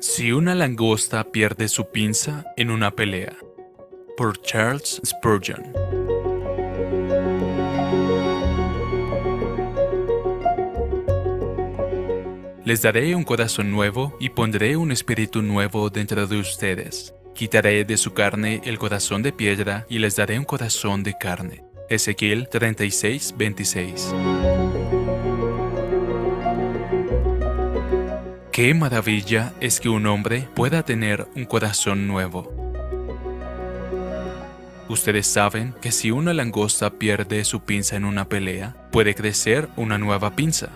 Si una langosta pierde su pinza en una pelea. Por Charles Spurgeon. Les daré un corazón nuevo y pondré un espíritu nuevo dentro de ustedes. Quitaré de su carne el corazón de piedra y les daré un corazón de carne. Ezequiel 36, 26. Qué maravilla es que un hombre pueda tener un corazón nuevo. Ustedes saben que si una langosta pierde su pinza en una pelea, puede crecer una nueva pinza,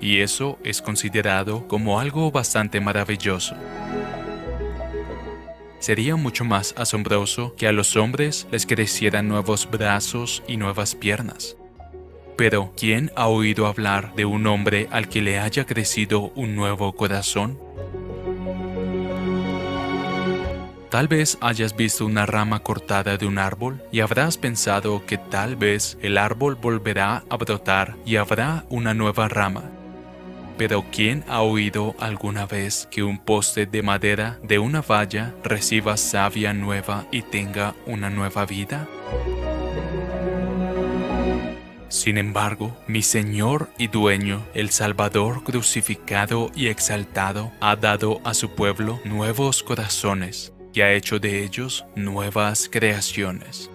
y eso es considerado como algo bastante maravilloso. Sería mucho más asombroso que a los hombres les crecieran nuevos brazos y nuevas piernas. Pero, ¿quién ha oído hablar de un hombre al que le haya crecido un nuevo corazón? Tal vez hayas visto una rama cortada de un árbol y habrás pensado que tal vez el árbol volverá a brotar y habrá una nueva rama. Pero ¿quién ha oído alguna vez que un poste de madera de una valla reciba savia nueva y tenga una nueva vida? Sin embargo, mi Señor y Dueño, el Salvador crucificado y exaltado, ha dado a su pueblo nuevos corazones y ha hecho de ellos nuevas creaciones.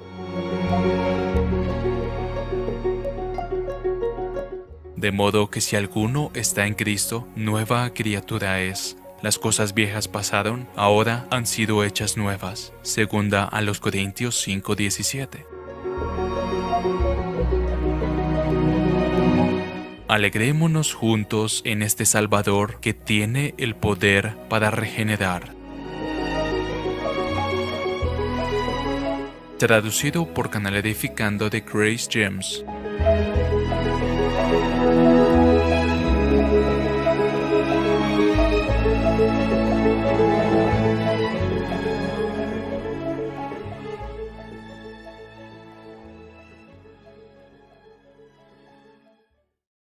De modo que si alguno está en Cristo, nueva criatura es. Las cosas viejas pasaron, ahora han sido hechas nuevas. Segunda a los Corintios 5:17. Alegrémonos juntos en este Salvador que tiene el poder para regenerar. Traducido por Canal Edificando de Grace James.